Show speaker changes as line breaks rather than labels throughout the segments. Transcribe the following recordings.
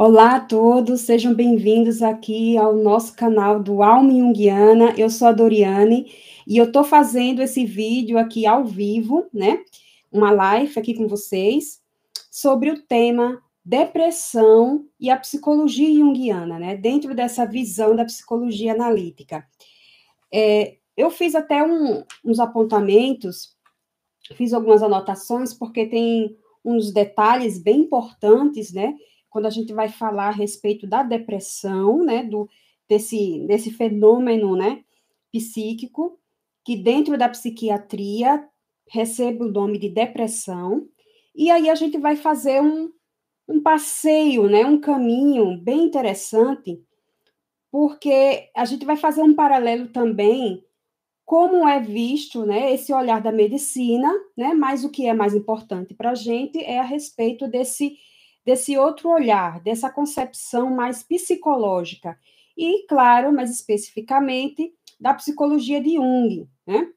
Olá a todos, sejam bem-vindos aqui ao nosso canal do Alma Jungiana. Eu sou a Doriane e eu estou fazendo esse vídeo aqui ao vivo, né? Uma live aqui com vocês sobre o tema depressão e a psicologia junguiana, né? Dentro dessa visão da psicologia analítica. É, eu fiz até um, uns apontamentos, fiz algumas anotações, porque tem uns detalhes bem importantes, né? Quando a gente vai falar a respeito da depressão, né, do, desse, desse fenômeno, né, psíquico, que dentro da psiquiatria recebe o nome de depressão, e aí a gente vai fazer um, um passeio, né, um caminho bem interessante, porque a gente vai fazer um paralelo também como é visto, né, esse olhar da medicina, né, mas o que é mais importante para a gente é a respeito desse desse outro olhar, dessa concepção mais psicológica. E, claro, mais especificamente, da psicologia de Jung, né?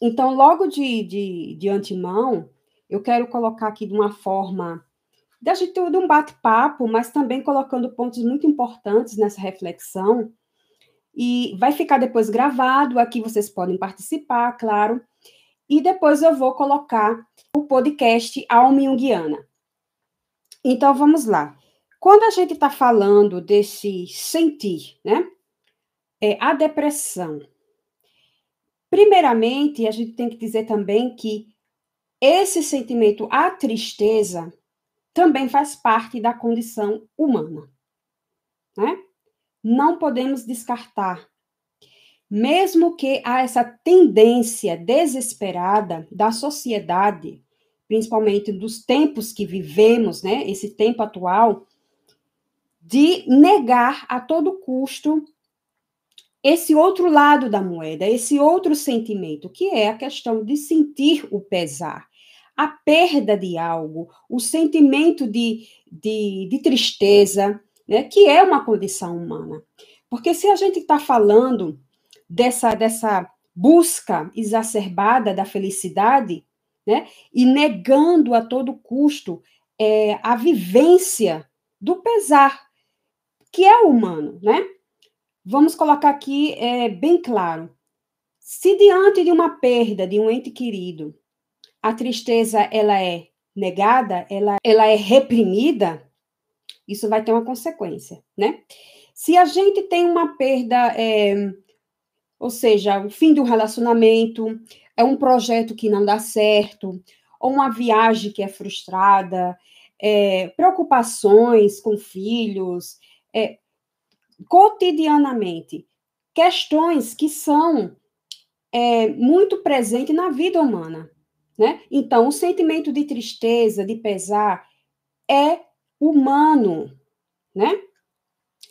Então, logo de, de, de antemão, eu quero colocar aqui de uma forma da gente de um bate-papo, mas também colocando pontos muito importantes nessa reflexão. E vai ficar depois gravado, aqui vocês podem participar, claro. E depois eu vou colocar o podcast Alma Jungiana. Então, vamos lá. Quando a gente está falando desse sentir, né? É, a depressão. Primeiramente, a gente tem que dizer também que esse sentimento, a tristeza, também faz parte da condição humana, né? Não podemos descartar. Mesmo que há essa tendência desesperada da sociedade principalmente dos tempos que vivemos, né, esse tempo atual, de negar a todo custo esse outro lado da moeda, esse outro sentimento, que é a questão de sentir o pesar, a perda de algo, o sentimento de, de, de tristeza, né, que é uma condição humana. Porque se a gente está falando dessa, dessa busca exacerbada da felicidade, né? E negando a todo custo é, a vivência do pesar, que é humano, né? Vamos colocar aqui é, bem claro. Se diante de uma perda de um ente querido, a tristeza ela é negada, ela, ela é reprimida, isso vai ter uma consequência, né? Se a gente tem uma perda, é, ou seja, o fim do relacionamento, é um projeto que não dá certo, ou uma viagem que é frustrada, é, preocupações com filhos, é, cotidianamente, questões que são é, muito presentes na vida humana. Né? Então, o sentimento de tristeza, de pesar, é humano. Né?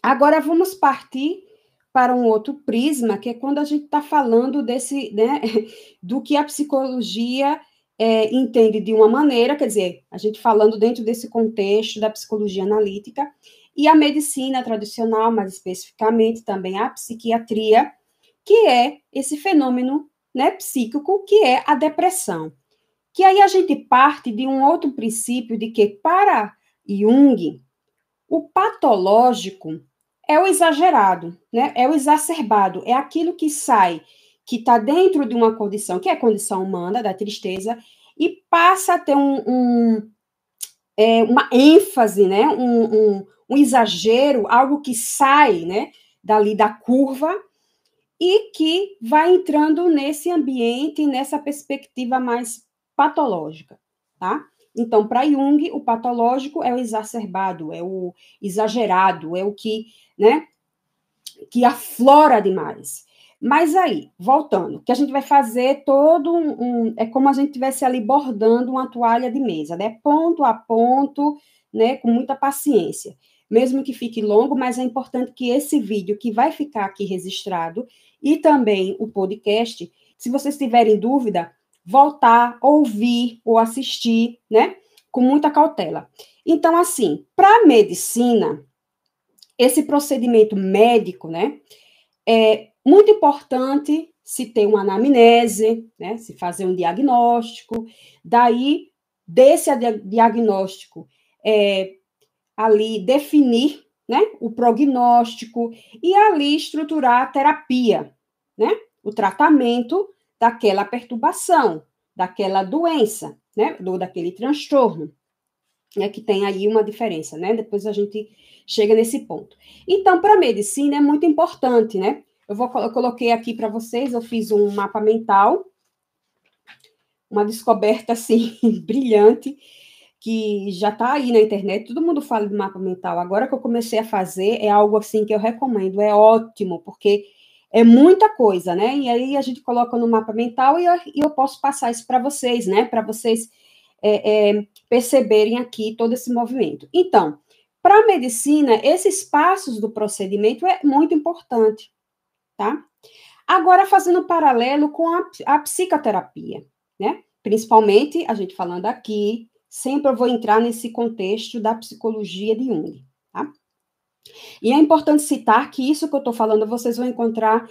Agora, vamos partir para um outro prisma, que é quando a gente está falando desse, né, do que a psicologia é, entende de uma maneira, quer dizer, a gente falando dentro desse contexto da psicologia analítica, e a medicina tradicional, mais especificamente também a psiquiatria, que é esse fenômeno né, psíquico, que é a depressão. Que aí a gente parte de um outro princípio de que, para Jung, o patológico é o exagerado, né? É o exacerbado, é aquilo que sai, que está dentro de uma condição, que é a condição humana da tristeza, e passa a ter um, um é, uma ênfase, né? Um, um, um exagero, algo que sai, né? Dali da curva e que vai entrando nesse ambiente, nessa perspectiva mais patológica, tá? Então, para Jung, o patológico é o exacerbado, é o exagerado, é o que, né, que aflora demais. Mas aí, voltando, que a gente vai fazer todo um, um é como a gente estivesse ali bordando uma toalha de mesa, né? Ponto a ponto, né, com muita paciência. Mesmo que fique longo, mas é importante que esse vídeo que vai ficar aqui registrado e também o podcast, se vocês tiverem dúvida, voltar, ouvir ou assistir, né? Com muita cautela. Então, assim, para a medicina, esse procedimento médico, né? É muito importante se ter uma anamnese, né? Se fazer um diagnóstico. Daí, desse diagnóstico, é, ali definir né, o prognóstico e ali estruturar a terapia, né, o tratamento daquela perturbação, daquela doença, né, do daquele transtorno, né, que tem aí uma diferença, né? Depois a gente chega nesse ponto. Então, para a medicina é muito importante, né? Eu vou eu coloquei aqui para vocês, eu fiz um mapa mental, uma descoberta assim brilhante que já está aí na internet, todo mundo fala de mapa mental. Agora que eu comecei a fazer, é algo assim que eu recomendo, é ótimo, porque é muita coisa, né? E aí a gente coloca no mapa mental e eu, eu posso passar isso para vocês, né? Para vocês é, é, perceberem aqui todo esse movimento. Então, para a medicina, esses passos do procedimento é muito importante, tá? Agora, fazendo um paralelo com a, a psicoterapia, né? Principalmente, a gente falando aqui sempre eu vou entrar nesse contexto da psicologia de Jung? E é importante citar que isso que eu estou falando vocês vão encontrar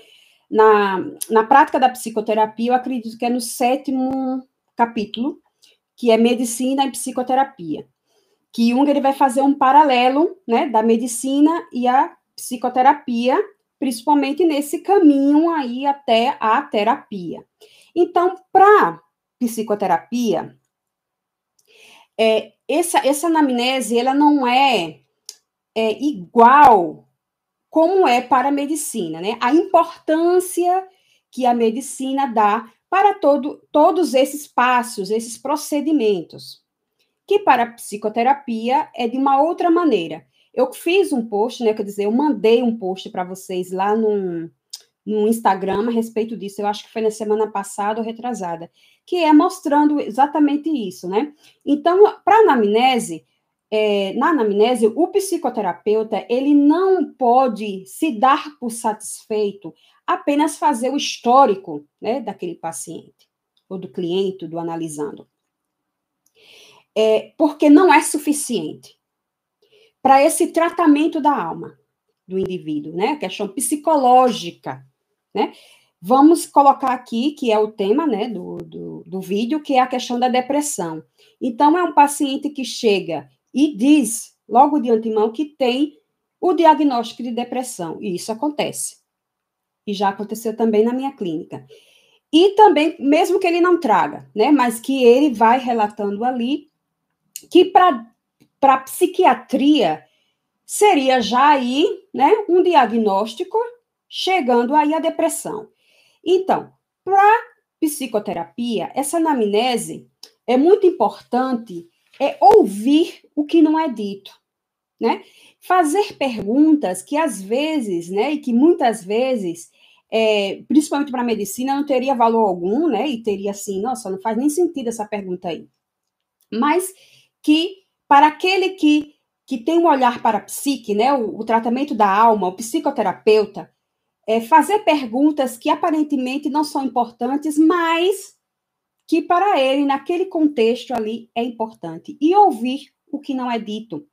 na, na prática da psicoterapia, eu acredito que é no sétimo capítulo, que é medicina e psicoterapia. Que Jung ele vai fazer um paralelo né, da medicina e a psicoterapia, principalmente nesse caminho aí até a terapia. Então, para psicoterapia, é, essa, essa anamnese ela não é, é igual como é para a medicina, né? A importância que a medicina dá para todo, todos esses passos, esses procedimentos, que para a psicoterapia é de uma outra maneira. Eu fiz um post, né? Quer dizer, eu mandei um post para vocês lá no, no Instagram a respeito disso, eu acho que foi na semana passada ou retrasada, que é mostrando exatamente isso, né? Então, para a anamnese, é, na anamnese, o psicoterapeuta, ele não pode se dar por satisfeito apenas fazer o histórico, né, daquele paciente, ou do cliente, do analisando. É, porque não é suficiente para esse tratamento da alma do indivíduo, né? A questão psicológica né? Vamos colocar aqui, que é o tema né, do, do, do vídeo, que é a questão da depressão. Então, é um paciente que chega e diz, logo de antemão, que tem o diagnóstico de depressão. E isso acontece. E já aconteceu também na minha clínica. E também, mesmo que ele não traga, né? Mas que ele vai relatando ali que para psiquiatria seria já aí, né, um diagnóstico chegando aí a depressão. Então, para psicoterapia, essa anamnese é muito importante é ouvir o que não é dito, né? Fazer perguntas que às vezes, né, e que muitas vezes, é, principalmente para a medicina, não teria valor algum, né? E teria assim, nossa, não faz nem sentido essa pergunta aí. Mas que para aquele que que tem um olhar para a psique, né, o, o tratamento da alma, o psicoterapeuta, é, fazer perguntas que aparentemente não são importantes, mas que para ele, naquele contexto ali, é importante. E ouvir o que não é dito.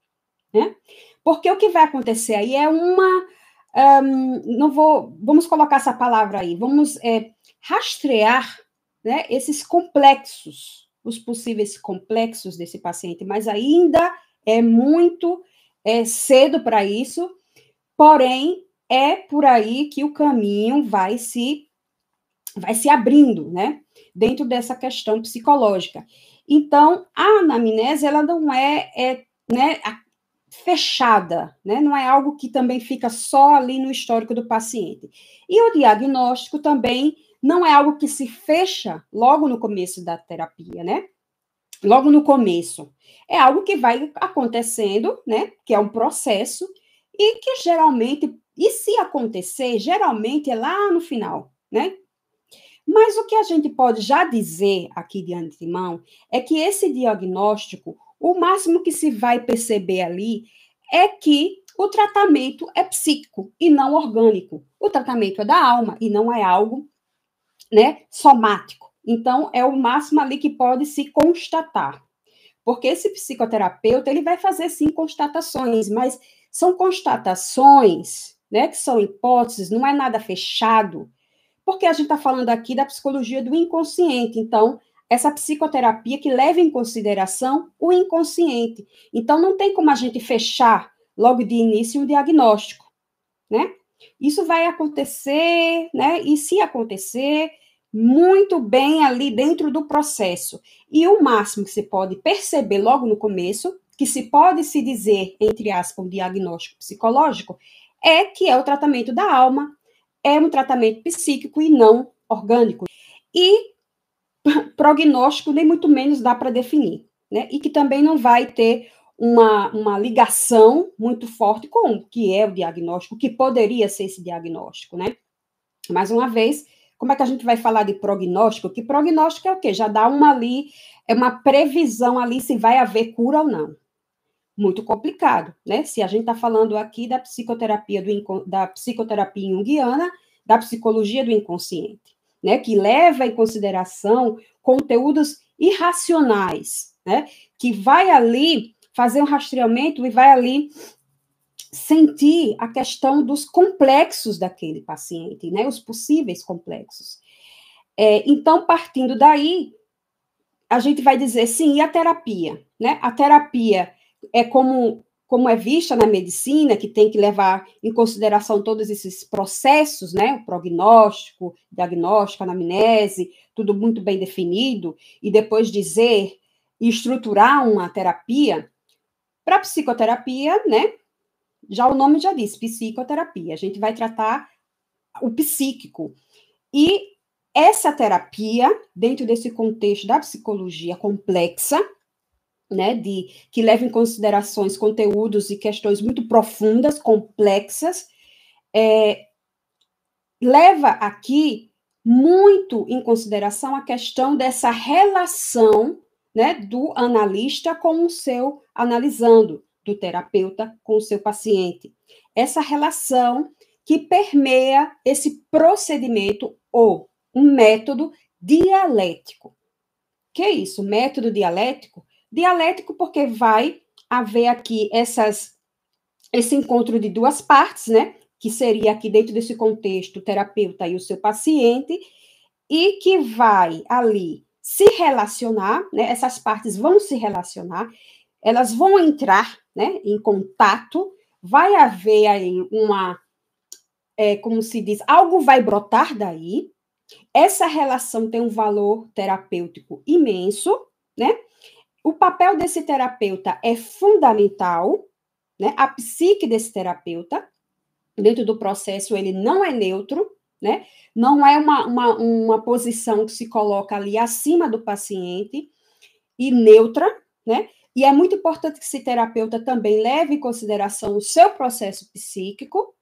Né? Porque o que vai acontecer aí é uma. Um, não vou. Vamos colocar essa palavra aí. Vamos é, rastrear né, esses complexos, os possíveis complexos desse paciente, mas ainda é muito é, cedo para isso. Porém, é por aí que o caminho vai se vai se abrindo, né? Dentro dessa questão psicológica. Então, a anamnese ela não é, é né, fechada, né? Não é algo que também fica só ali no histórico do paciente. E o diagnóstico também não é algo que se fecha logo no começo da terapia, né? Logo no começo. É algo que vai acontecendo, né? Que é um processo e que geralmente e se acontecer, geralmente é lá no final, né? Mas o que a gente pode já dizer aqui de antemão é que esse diagnóstico, o máximo que se vai perceber ali é que o tratamento é psíquico e não orgânico. O tratamento é da alma e não é algo, né, somático. Então é o máximo ali que pode se constatar. Porque esse psicoterapeuta, ele vai fazer sim constatações, mas são constatações né, que são hipóteses, não é nada fechado, porque a gente está falando aqui da psicologia do inconsciente, então essa psicoterapia que leva em consideração o inconsciente. Então, não tem como a gente fechar logo de início o diagnóstico, né? Isso vai acontecer, né? E se acontecer, muito bem ali dentro do processo. E o máximo que se pode perceber logo no começo, que se pode se dizer, entre aspas, um diagnóstico psicológico, é que é o tratamento da alma, é um tratamento psíquico e não orgânico. E prognóstico nem muito menos dá para definir, né? E que também não vai ter uma, uma ligação muito forte com o que é o diagnóstico, que poderia ser esse diagnóstico, né? Mais uma vez, como é que a gente vai falar de prognóstico? Que prognóstico é o quê? Já dá uma ali, é uma previsão ali se vai haver cura ou não. Muito complicado, né? Se a gente está falando aqui da psicoterapia do da psicoterapia junguiana, da psicologia do inconsciente né, que leva em consideração conteúdos irracionais, né, que vai ali fazer um rastreamento e vai ali sentir a questão dos complexos daquele paciente, né, os possíveis complexos. É, então, partindo daí, a gente vai dizer, sim, e a terapia? Né? A terapia é como como é vista na medicina, que tem que levar em consideração todos esses processos, né, o prognóstico, diagnóstico, anamnese, tudo muito bem definido, e depois dizer e estruturar uma terapia, para psicoterapia, né, já o nome já diz, psicoterapia, a gente vai tratar o psíquico. E essa terapia, dentro desse contexto da psicologia complexa, né, de que leva em considerações conteúdos e questões muito profundas, complexas, é, leva aqui muito em consideração a questão dessa relação né, do analista com o seu analisando, do terapeuta com o seu paciente. Essa relação que permeia esse procedimento ou um método dialético. Que é isso? Método dialético Dialético porque vai haver aqui essas, esse encontro de duas partes, né? Que seria aqui dentro desse contexto o terapeuta e o seu paciente, e que vai ali se relacionar, né? Essas partes vão se relacionar, elas vão entrar, né? Em contato, vai haver aí uma, é, como se diz, algo vai brotar daí. Essa relação tem um valor terapêutico imenso, né? O papel desse terapeuta é fundamental, né? A psique desse terapeuta, dentro do processo, ele não é neutro, né? Não é uma, uma, uma posição que se coloca ali acima do paciente e neutra, né? E é muito importante que esse terapeuta também leve em consideração o seu processo psíquico,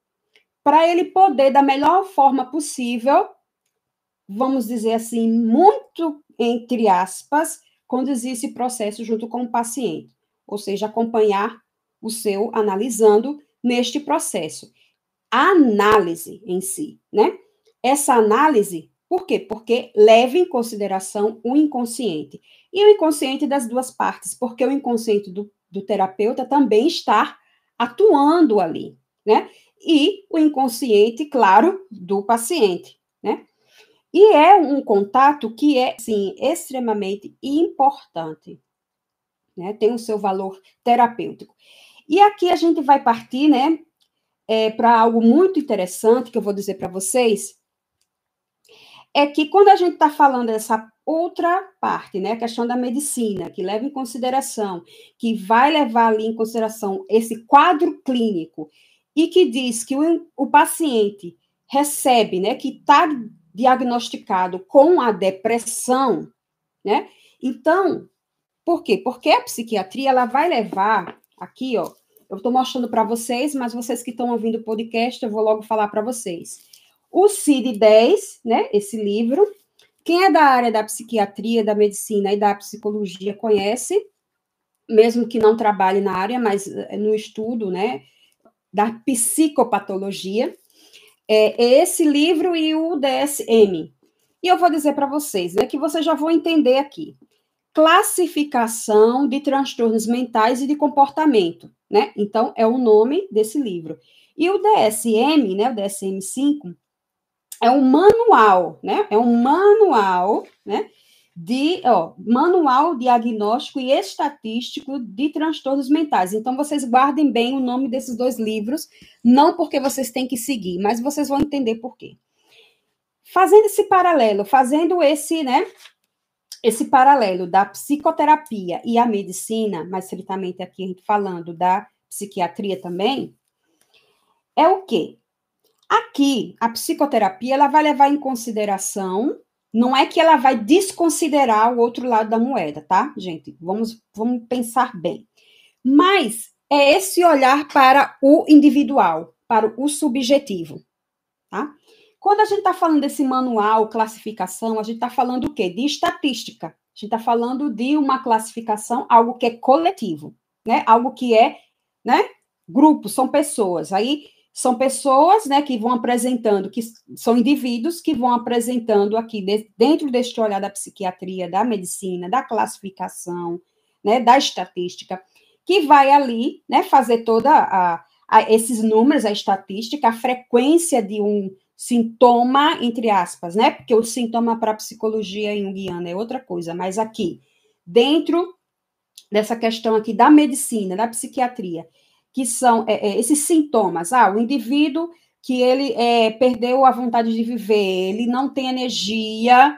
para ele poder, da melhor forma possível, vamos dizer assim, muito entre aspas, conduzir esse processo junto com o paciente, ou seja, acompanhar o seu analisando neste processo. A análise em si, né? Essa análise, por quê? Porque leva em consideração o inconsciente. E o inconsciente das duas partes, porque o inconsciente do, do terapeuta também está atuando ali, né? E o inconsciente, claro, do paciente, né? E é um contato que é, sim, extremamente importante. Né? Tem o seu valor terapêutico. E aqui a gente vai partir, né, é, para algo muito interessante que eu vou dizer para vocês, é que quando a gente está falando dessa outra parte, né, a questão da medicina, que leva em consideração, que vai levar ali em consideração esse quadro clínico e que diz que o, o paciente recebe, né, que está diagnosticado com a depressão, né? Então, por quê? Porque a psiquiatria ela vai levar aqui, ó, eu estou mostrando para vocês, mas vocês que estão ouvindo o podcast, eu vou logo falar para vocês. O CID-10, né, esse livro, quem é da área da psiquiatria, da medicina e da psicologia conhece, mesmo que não trabalhe na área, mas eh, no estudo, né, da psicopatologia é, esse livro e o DSM. E eu vou dizer para vocês, né, que vocês já vão entender aqui. Classificação de transtornos mentais e de comportamento, né? Então, é o nome desse livro. E o DSM, né, o DSM-5, é um manual, né? É um manual, né? De ó, Manual Diagnóstico e Estatístico de Transtornos Mentais. Então, vocês guardem bem o nome desses dois livros, não porque vocês têm que seguir, mas vocês vão entender por quê. Fazendo esse paralelo, fazendo esse, né, esse paralelo da psicoterapia e a medicina, mais estritamente aqui a gente falando da psiquiatria também, é o quê? Aqui, a psicoterapia, ela vai levar em consideração não é que ela vai desconsiderar o outro lado da moeda, tá, gente? Vamos, vamos pensar bem. Mas é esse olhar para o individual, para o subjetivo, tá? Quando a gente está falando desse manual, classificação, a gente está falando o quê? De estatística. A gente está falando de uma classificação, algo que é coletivo, né? Algo que é, né? Grupo, são pessoas. Aí são pessoas né, que vão apresentando, que são indivíduos que vão apresentando aqui, de, dentro deste olhar da psiquiatria, da medicina, da classificação, né, da estatística, que vai ali né, fazer toda a, a, esses números, a estatística, a frequência de um sintoma, entre aspas, né? Porque o sintoma para a psicologia junguiana é outra coisa, mas aqui, dentro dessa questão aqui da medicina, da psiquiatria, que são é, é, esses sintomas. Ah, o indivíduo que ele é, perdeu a vontade de viver, ele não tem energia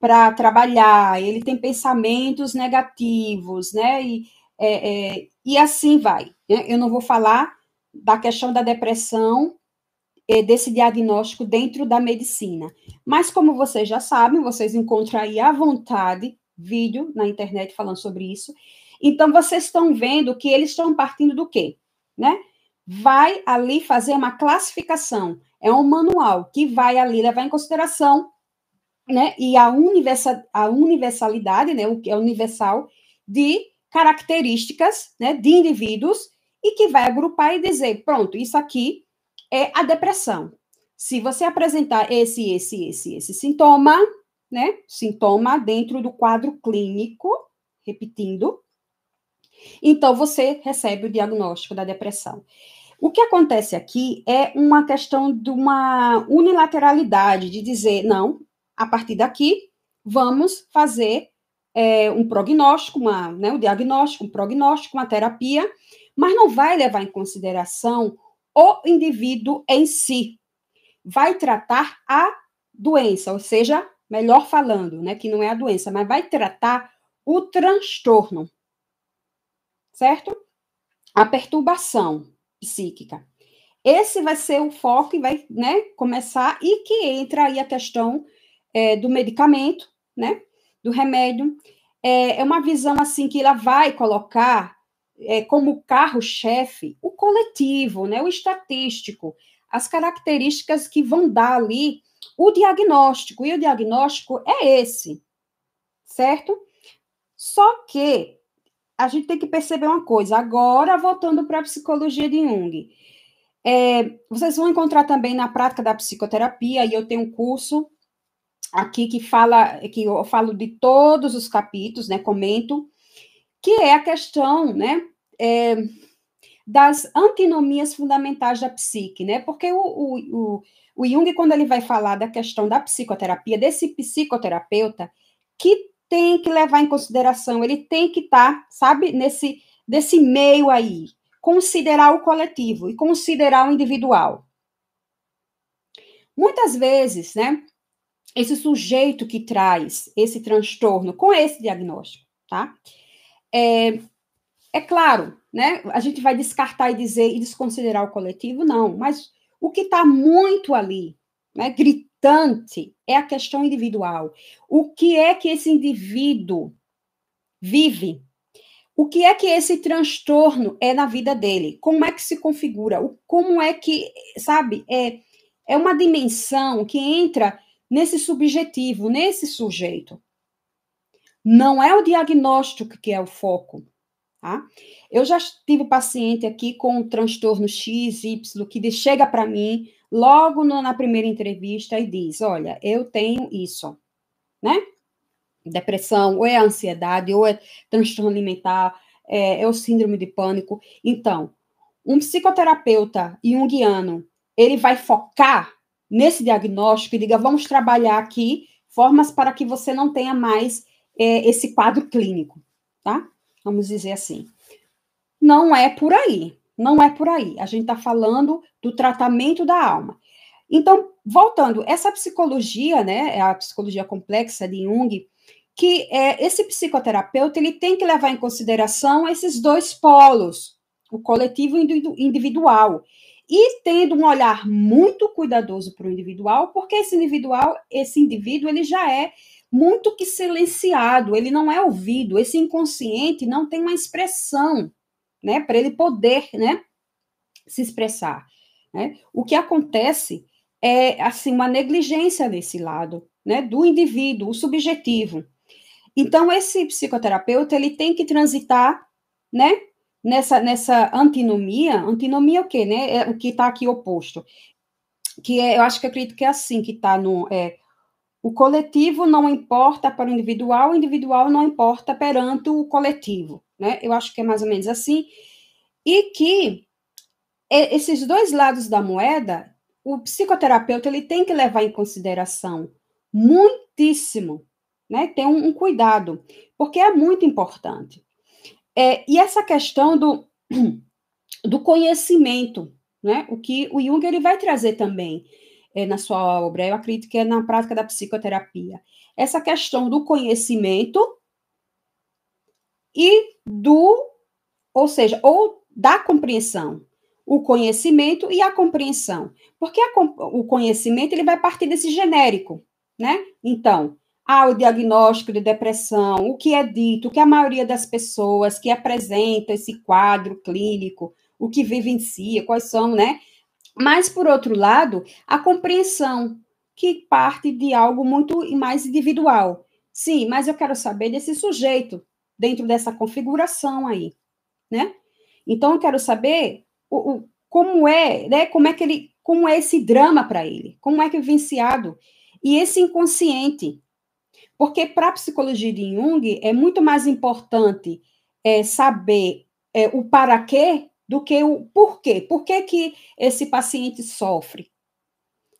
para trabalhar, ele tem pensamentos negativos, né? E, é, é e assim vai. Né? Eu não vou falar da questão da depressão, desse diagnóstico dentro da medicina. Mas, como vocês já sabem, vocês encontram aí à vontade vídeo na internet falando sobre isso. Então, vocês estão vendo que eles estão partindo do quê? Né? Vai ali fazer uma classificação. É um manual que vai ali levar em consideração, né? E a, a universalidade, né? O que é universal de características, né? De indivíduos e que vai agrupar e dizer, pronto, isso aqui é a depressão. Se você apresentar esse, esse, esse, esse sintoma, né? Sintoma dentro do quadro clínico, repetindo, então, você recebe o diagnóstico da depressão. O que acontece aqui é uma questão de uma unilateralidade, de dizer, não, a partir daqui, vamos fazer é, um prognóstico, uma, né, um diagnóstico, um prognóstico, uma terapia, mas não vai levar em consideração o indivíduo em si. Vai tratar a doença, ou seja, melhor falando, né, que não é a doença, mas vai tratar o transtorno certo? A perturbação psíquica. Esse vai ser o foco e vai né, começar, e que entra aí a questão é, do medicamento, né? Do remédio. É, é, uma visão assim que ela vai colocar é, como carro-chefe o coletivo, né? O estatístico, as características que vão dar ali o diagnóstico. E o diagnóstico é esse, certo? Só que a gente tem que perceber uma coisa. Agora, voltando para a psicologia de Jung. É, vocês vão encontrar também na prática da psicoterapia, e eu tenho um curso aqui que fala, que eu falo de todos os capítulos, né? Comento, que é a questão, né? É, das antinomias fundamentais da psique, né? Porque o, o, o, o Jung, quando ele vai falar da questão da psicoterapia, desse psicoterapeuta que tem que levar em consideração, ele tem que estar, tá, sabe, nesse desse meio aí, considerar o coletivo e considerar o individual. Muitas vezes, né, esse sujeito que traz esse transtorno com esse diagnóstico, tá? É, é claro, né, a gente vai descartar e dizer e desconsiderar o coletivo, não, mas o que está muito ali, né, importante é a questão individual. O que é que esse indivíduo vive? O que é que esse transtorno é na vida dele? Como é que se configura? Como é que, sabe, é, é uma dimensão que entra nesse subjetivo, nesse sujeito. Não é o diagnóstico que é o foco. Tá? Eu já tive paciente aqui com um transtorno X, Y, que chega para mim logo no, na primeira entrevista e diz: Olha, eu tenho isso, né? Depressão, ou é ansiedade, ou é transtorno alimentar, é, é o síndrome de pânico. Então, um psicoterapeuta junguiano, ele vai focar nesse diagnóstico e diga: vamos trabalhar aqui formas para que você não tenha mais é, esse quadro clínico, tá? Vamos dizer assim. Não é por aí, não é por aí. A gente está falando do tratamento da alma. Então, voltando, essa psicologia, né, é a psicologia complexa de Jung, que é, esse psicoterapeuta ele tem que levar em consideração esses dois polos, o coletivo e o individual. E tendo um olhar muito cuidadoso para o individual, porque esse individual, esse indivíduo, ele já é muito que silenciado, ele não é ouvido, esse inconsciente não tem uma expressão, né, para ele poder, né, se expressar, né? O que acontece é assim uma negligência desse lado, né, do indivíduo, o subjetivo. Então esse psicoterapeuta ele tem que transitar, né, nessa nessa antinomia. Antinomia é o quê, né? É o que está aqui oposto. Que é, eu acho que eu acredito que é assim que está no é, o coletivo não importa para o individual, o individual não importa perante o coletivo, né? Eu acho que é mais ou menos assim. E que esses dois lados da moeda, o psicoterapeuta ele tem que levar em consideração muitíssimo, né? Ter um, um cuidado, porque é muito importante. É, e essa questão do, do conhecimento, né? O que o Jung ele vai trazer também é, na sua obra, eu acredito que é na prática da psicoterapia. Essa questão do conhecimento e do, ou seja, ou da compreensão, o conhecimento e a compreensão. Porque a, o conhecimento ele vai partir desse genérico, né? Então, há o diagnóstico de depressão, o que é dito, o que a maioria das pessoas que apresentam esse quadro clínico, o que vivencia, quais são, né? Mas, por outro lado, a compreensão, que parte de algo muito mais individual. Sim, mas eu quero saber desse sujeito, dentro dessa configuração aí, né? Então, eu quero saber o, o como é, né? Como é que ele, como é esse drama para ele? Como é que é vivenciado? E esse inconsciente. Porque para a psicologia de Jung é muito mais importante é, saber é, o para quê do que o porquê. Por que, que esse paciente sofre?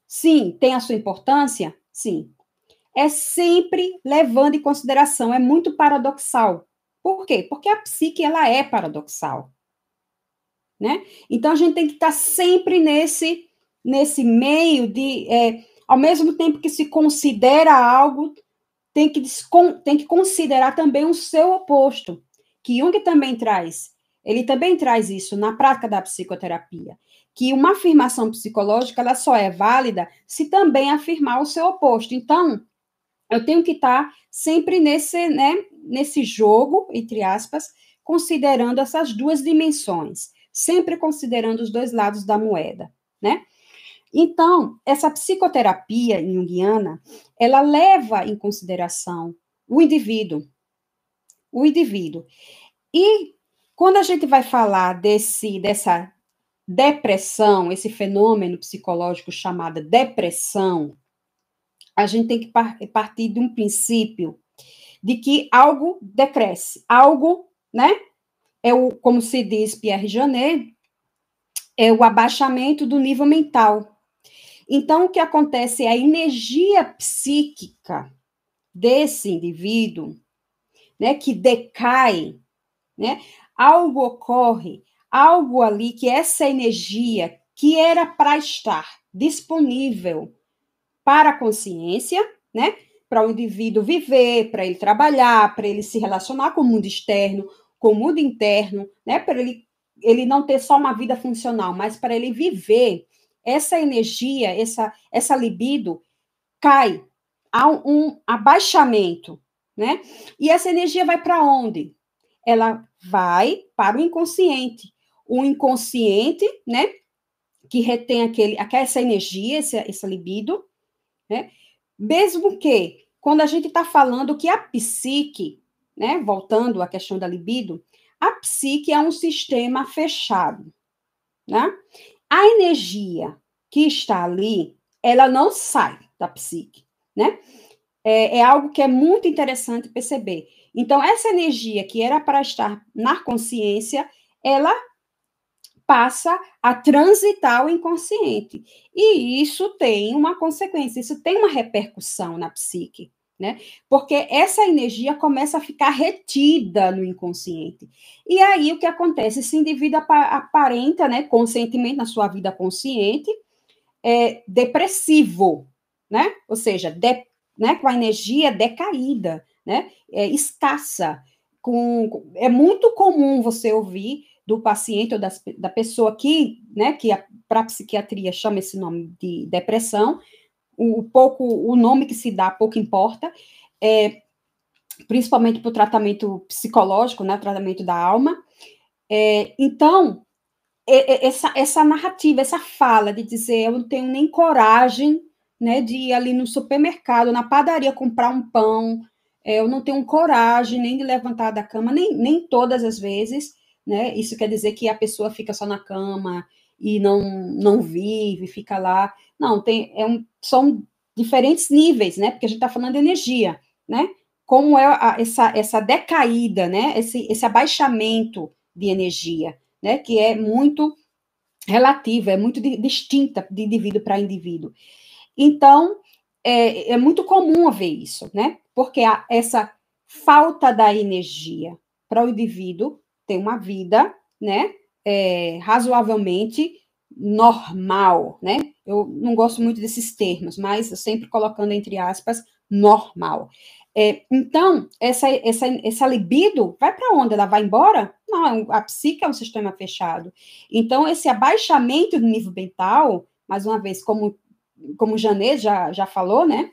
Sim, tem a sua importância? Sim. É sempre levando em consideração, é muito paradoxal. Por quê? Porque a psique ela é paradoxal. Né? Então a gente tem que estar sempre nesse nesse meio de é, ao mesmo tempo que se considera algo, tem que, tem que considerar também o seu oposto, que Jung também traz ele também traz isso na prática da psicoterapia, que uma afirmação psicológica ela só é válida se também afirmar o seu oposto. Então, eu tenho que estar sempre nesse, né, nesse jogo, entre aspas, considerando essas duas dimensões, sempre considerando os dois lados da moeda, né? Então, essa psicoterapia junguiana, ela leva em consideração o indivíduo, o indivíduo. E quando a gente vai falar desse, dessa depressão, esse fenômeno psicológico chamado depressão, a gente tem que partir de um princípio de que algo decresce, algo, né? É o, como se diz Pierre Janet, é o abaixamento do nível mental. Então, o que acontece é a energia psíquica desse indivíduo, né, que decai, né? algo ocorre, algo ali que essa energia que era para estar disponível para a consciência, né? Para o indivíduo viver, para ele trabalhar, para ele se relacionar com o mundo externo, com o mundo interno, né? Para ele, ele não ter só uma vida funcional, mas para ele viver, essa energia, essa, essa libido cai, há um, um abaixamento, né? E essa energia vai para onde? ela vai para o inconsciente. O inconsciente, né, que retém aquele, essa energia, essa, essa libido, né, mesmo que, quando a gente está falando que a psique, né, voltando à questão da libido, a psique é um sistema fechado, né? A energia que está ali, ela não sai da psique, né? É, é algo que é muito interessante perceber. Então, essa energia que era para estar na consciência, ela passa a transitar o inconsciente. E isso tem uma consequência, isso tem uma repercussão na psique, né? Porque essa energia começa a ficar retida no inconsciente. E aí o que acontece? Esse indivíduo aparenta, né, consentimento na sua vida consciente, é depressivo, né? Ou seja, de, né, com a energia decaída, né? É, escassa. Com, é muito comum você ouvir do paciente ou das, da pessoa que, né, que para a psiquiatria chama esse nome de depressão, o, pouco, o nome que se dá pouco importa, é, principalmente para o tratamento psicológico, né, tratamento da alma. É, então, essa, essa narrativa, essa fala de dizer eu não tenho nem coragem né, de ir ali no supermercado, na padaria comprar um pão, é, eu não tenho coragem nem de levantar da cama, nem, nem todas as vezes, né? Isso quer dizer que a pessoa fica só na cama e não, não vive, fica lá. Não, tem, é um, são diferentes níveis, né? Porque a gente está falando de energia, né? Como é a, essa, essa decaída, né? Esse, esse abaixamento de energia, né? Que é muito relativa, é muito de, distinta de indivíduo para indivíduo. Então, é, é, muito comum haver isso, né? Porque a, essa falta da energia para o indivíduo ter uma vida, né? É, razoavelmente normal, né? Eu não gosto muito desses termos, mas sempre colocando entre aspas normal. É, então, essa, essa, essa libido vai para onde? Ela vai embora? Não, a psique é um sistema fechado. Então, esse abaixamento do nível mental, mais uma vez, como, como o Janê já, já falou, né?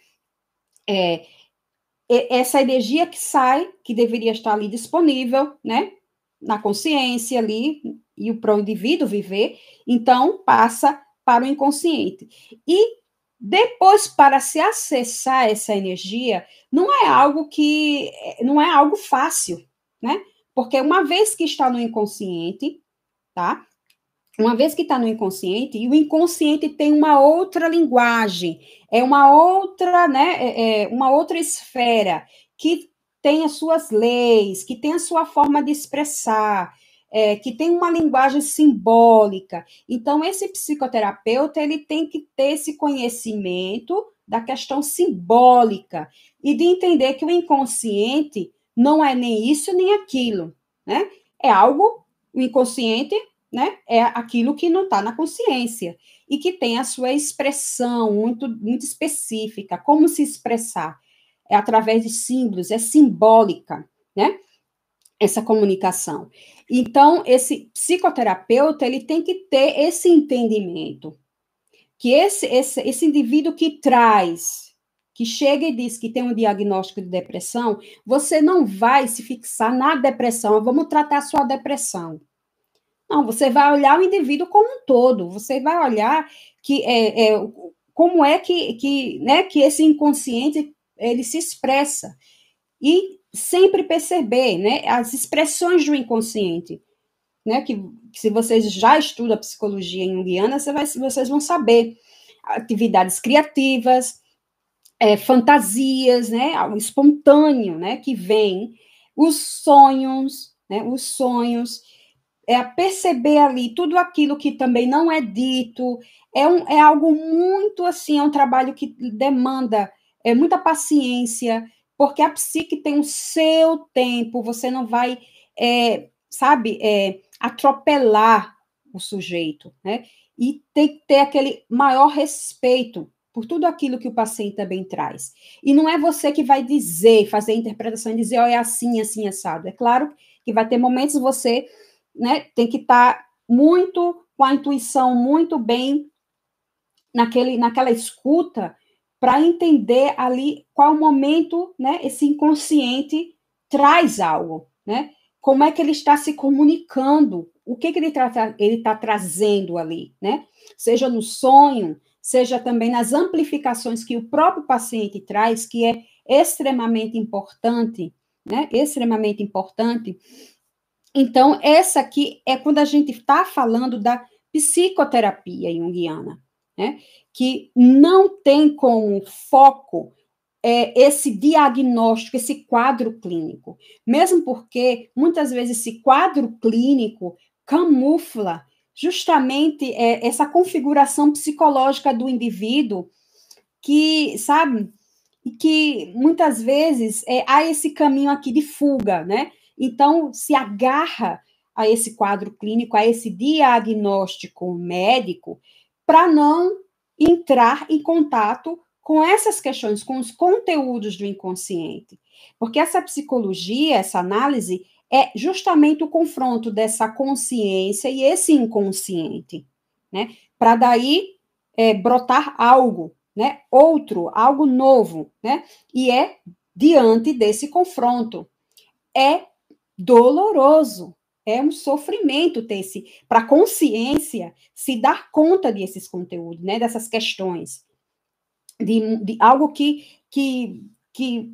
É, essa energia que sai, que deveria estar ali disponível, né? Na consciência ali, e para o indivíduo viver, então passa para o inconsciente. E depois, para se acessar essa energia, não é algo que não é algo fácil, né? Porque uma vez que está no inconsciente, tá? Uma vez que está no inconsciente, e o inconsciente tem uma outra linguagem, é uma outra, né? É, é uma outra esfera que tem as suas leis, que tem a sua forma de expressar, é, que tem uma linguagem simbólica. Então, esse psicoterapeuta ele tem que ter esse conhecimento da questão simbólica e de entender que o inconsciente não é nem isso nem aquilo, né? É algo, o inconsciente, né? É aquilo que não está na consciência e que tem a sua expressão muito, muito específica. Como se expressar? É através de símbolos, é simbólica, né? Essa comunicação. Então, esse psicoterapeuta, ele tem que ter esse entendimento, que esse, esse, esse indivíduo que traz, que chega e diz que tem um diagnóstico de depressão, você não vai se fixar na depressão, vamos tratar a sua depressão. Não, você vai olhar o indivíduo como um todo, você vai olhar que é, é como é que, que, né, que esse inconsciente ele se expressa. E sempre perceber né, as expressões do inconsciente. Né, que, que se vocês já estudam psicologia junguiana, você vai, vocês vão saber atividades criativas, é, fantasias, né, o espontâneo, né, que vem, os sonhos, né, os sonhos, é perceber ali tudo aquilo que também não é dito, é, um, é algo muito assim, é um trabalho que demanda é, muita paciência, porque a psique tem o seu tempo, você não vai, é, sabe, é, atropelar o sujeito, né? E tem que ter aquele maior respeito por tudo aquilo que o paciente também traz. E não é você que vai dizer, fazer a interpretação e dizer, ó, oh, é assim, assim, assado. É claro que vai ter momentos você, né, tem que estar tá muito com a intuição muito bem naquele, naquela escuta para entender ali qual momento, né, esse inconsciente traz algo, né? Como é que ele está se comunicando? O que, que ele está ele tá trazendo ali, né? Seja no sonho, seja também nas amplificações que o próprio paciente traz, que é extremamente importante, né? Extremamente importante. Então, essa aqui é quando a gente está falando da psicoterapia junguiana, né? que não tem como foco é, esse diagnóstico, esse quadro clínico. Mesmo porque, muitas vezes, esse quadro clínico camufla justamente é, essa configuração psicológica do indivíduo que, sabe, que muitas vezes é, há esse caminho aqui de fuga, né? Então, se agarra a esse quadro clínico, a esse diagnóstico médico, para não entrar em contato com essas questões, com os conteúdos do inconsciente. Porque essa psicologia, essa análise, é justamente o confronto dessa consciência e esse inconsciente, né? Para daí é, brotar algo, né? Outro, algo novo, né? E é diante desse confronto. É doloroso, é um sofrimento ter esse, para a consciência se dar conta desses conteúdos, né? Dessas questões. De, de algo que, que, que,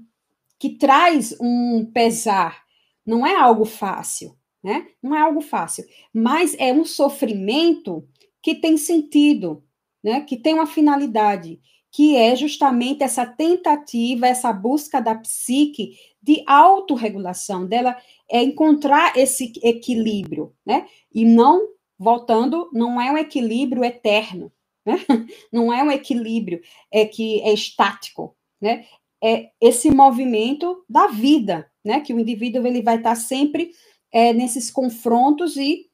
que traz um pesar, não é algo fácil, né? Não é algo fácil, mas é um sofrimento que tem sentido, né? Que tem uma finalidade, que é justamente essa tentativa, essa busca da psique de autorregulação, dela é encontrar esse equilíbrio, né? E não, voltando, não é um equilíbrio eterno, né? Não é um equilíbrio é que é estático, né? É esse movimento da vida, né? Que o indivíduo ele vai estar sempre é, nesses confrontos e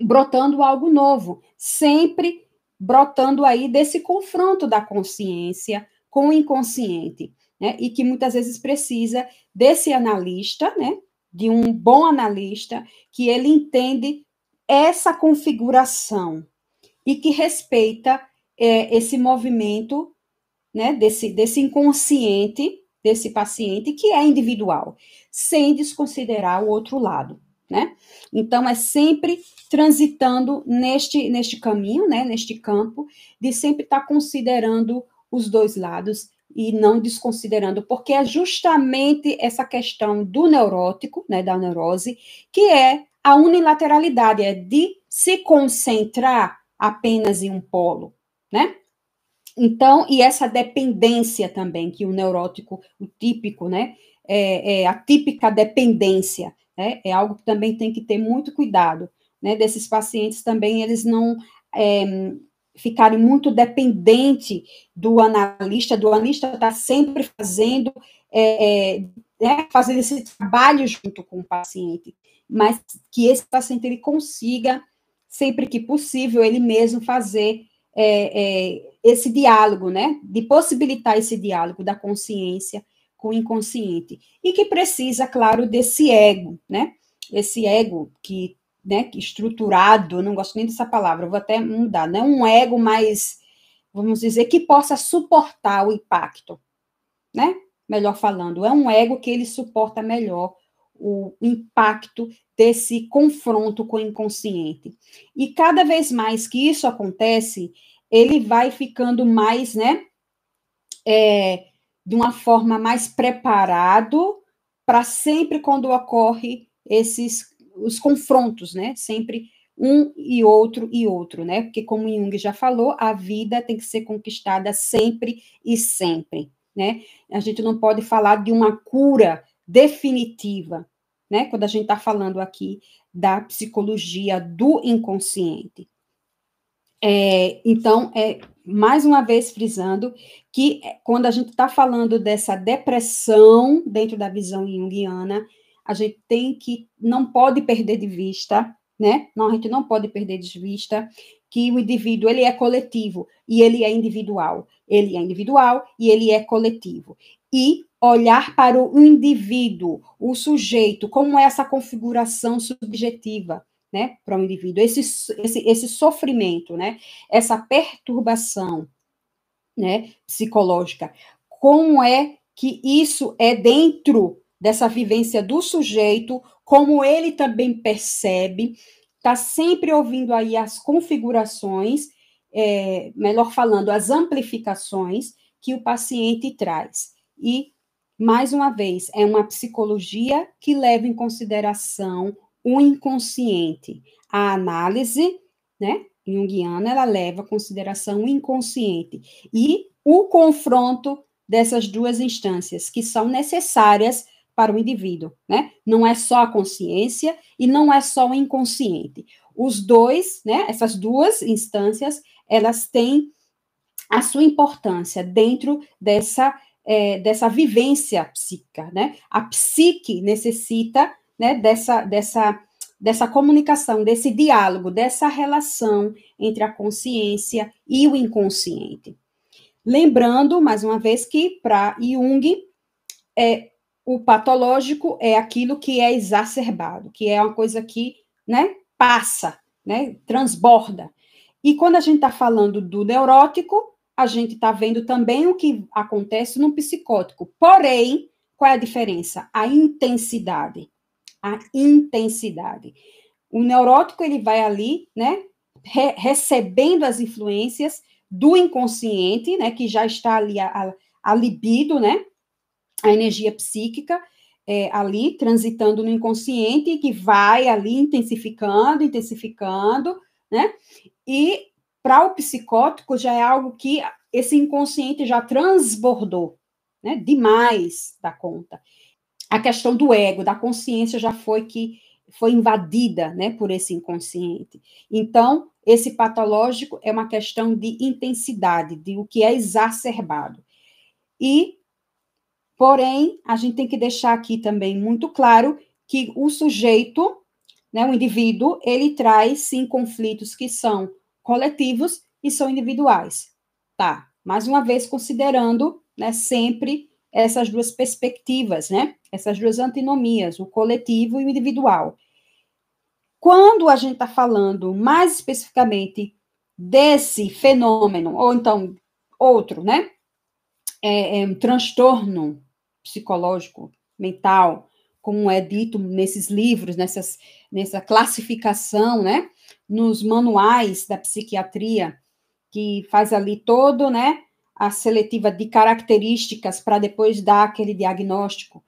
brotando algo novo, sempre brotando aí desse confronto da consciência com o inconsciente, né? E que muitas vezes precisa desse analista, né? De um bom analista que ele entende essa configuração e que respeita é, esse movimento, né? Desse desse inconsciente desse paciente que é individual, sem desconsiderar o outro lado, né? Então é sempre transitando neste neste caminho, né, neste campo de sempre estar tá considerando os dois lados e não desconsiderando, porque é justamente essa questão do neurótico, né, da neurose, que é a unilateralidade, é de se concentrar apenas em um polo, né? Então, e essa dependência também, que o neurótico, o típico, né? É, é a típica dependência, né? É algo que também tem que ter muito cuidado, né? Desses pacientes também, eles não é, ficarem muito dependente do analista, do analista estar tá sempre fazendo, é, é, né? fazendo esse trabalho junto com o paciente, mas que esse paciente ele consiga, sempre que possível, ele mesmo fazer é, é, esse diálogo, né? De possibilitar esse diálogo da consciência com o inconsciente. E que precisa, claro, desse ego, né? Esse ego que, né, estruturado, não gosto nem dessa palavra, vou até mudar, não é um ego mais, vamos dizer, que possa suportar o impacto, né? Melhor falando, é um ego que ele suporta melhor o impacto desse confronto com o inconsciente. E cada vez mais que isso acontece, ele vai ficando mais, né, é, de uma forma mais preparado para sempre quando ocorre esses os confrontos, né, sempre um e outro e outro, né, porque como Jung já falou, a vida tem que ser conquistada sempre e sempre, né, a gente não pode falar de uma cura definitiva, né? Quando a gente está falando aqui da psicologia do inconsciente. É, então, é mais uma vez frisando que é, quando a gente está falando dessa depressão dentro da visão junguiana, a gente tem que não pode perder de vista, né? Não, a gente não pode perder de vista que o indivíduo ele é coletivo e ele é individual. Ele é individual e ele é coletivo. E olhar para o indivíduo, o sujeito, como é essa configuração subjetiva, né, para o um indivíduo, esse, esse, esse sofrimento, né, essa perturbação, né, psicológica, como é que isso é dentro dessa vivência do sujeito, como ele também percebe, está sempre ouvindo aí as configurações, é, melhor falando, as amplificações que o paciente traz. E mais uma vez, é uma psicologia que leva em consideração o inconsciente. A análise, né, junguiana, ela leva em consideração o inconsciente e o confronto dessas duas instâncias que são necessárias para o indivíduo, né? Não é só a consciência e não é só o inconsciente. Os dois, né, essas duas instâncias, elas têm a sua importância dentro dessa é, dessa vivência psíquica, né? A psique necessita né, dessa, dessa, dessa comunicação, desse diálogo, dessa relação entre a consciência e o inconsciente. Lembrando, mais uma vez, que para Jung, é, o patológico é aquilo que é exacerbado, que é uma coisa que né, passa, né, transborda. E quando a gente está falando do neurótico, a gente está vendo também o que acontece no psicótico. Porém, qual é a diferença? A intensidade. A intensidade. O neurótico, ele vai ali, né, re recebendo as influências do inconsciente, né, que já está ali a, a, a libido, né, a energia psíquica, é, ali transitando no inconsciente, que vai ali intensificando, intensificando, né, e para o psicótico já é algo que esse inconsciente já transbordou, né? Demais da conta. A questão do ego, da consciência já foi que foi invadida, né, por esse inconsciente. Então, esse patológico é uma questão de intensidade, de o que é exacerbado. E, porém, a gente tem que deixar aqui também muito claro que o sujeito, né, o indivíduo, ele traz sim conflitos que são coletivos e são individuais. Tá, mais uma vez considerando, né, sempre essas duas perspectivas, né? Essas duas antinomias, o coletivo e o individual. Quando a gente está falando mais especificamente desse fenômeno, ou então outro, né? É, é um transtorno psicológico, mental, como é dito nesses livros, nessas, nessa classificação, né? nos manuais da psiquiatria, que faz ali todo, né, a seletiva de características para depois dar aquele diagnóstico,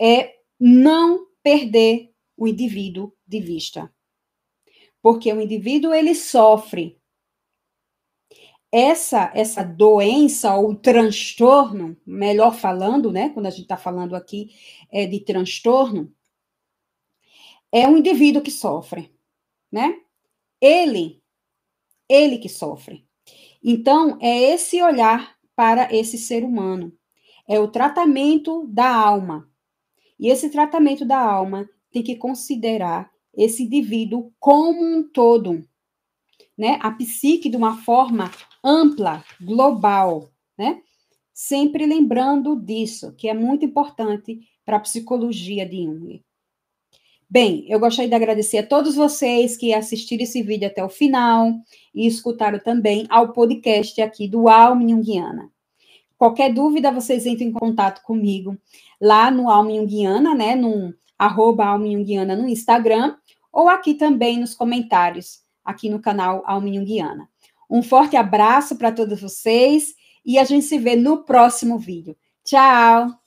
é não perder o indivíduo de vista. Porque o indivíduo ele sofre essa essa doença ou transtorno, melhor falando, né, quando a gente está falando aqui é de transtorno, é um indivíduo que sofre, né? Ele, ele que sofre. Então, é esse olhar para esse ser humano. É o tratamento da alma. E esse tratamento da alma tem que considerar esse indivíduo como um todo, né? A psique de uma forma ampla, global, né? Sempre lembrando disso, que é muito importante para a psicologia de Jung. Bem, eu gostaria de agradecer a todos vocês que assistiram esse vídeo até o final e escutaram também ao podcast aqui do Alma Jungiana. Qualquer dúvida, vocês entrem em contato comigo lá no Alma Jungiana, né, no arroba no Instagram, ou aqui também nos comentários, aqui no canal Alma Jungiana. Um forte abraço para todos vocês e a gente se vê no próximo vídeo. Tchau!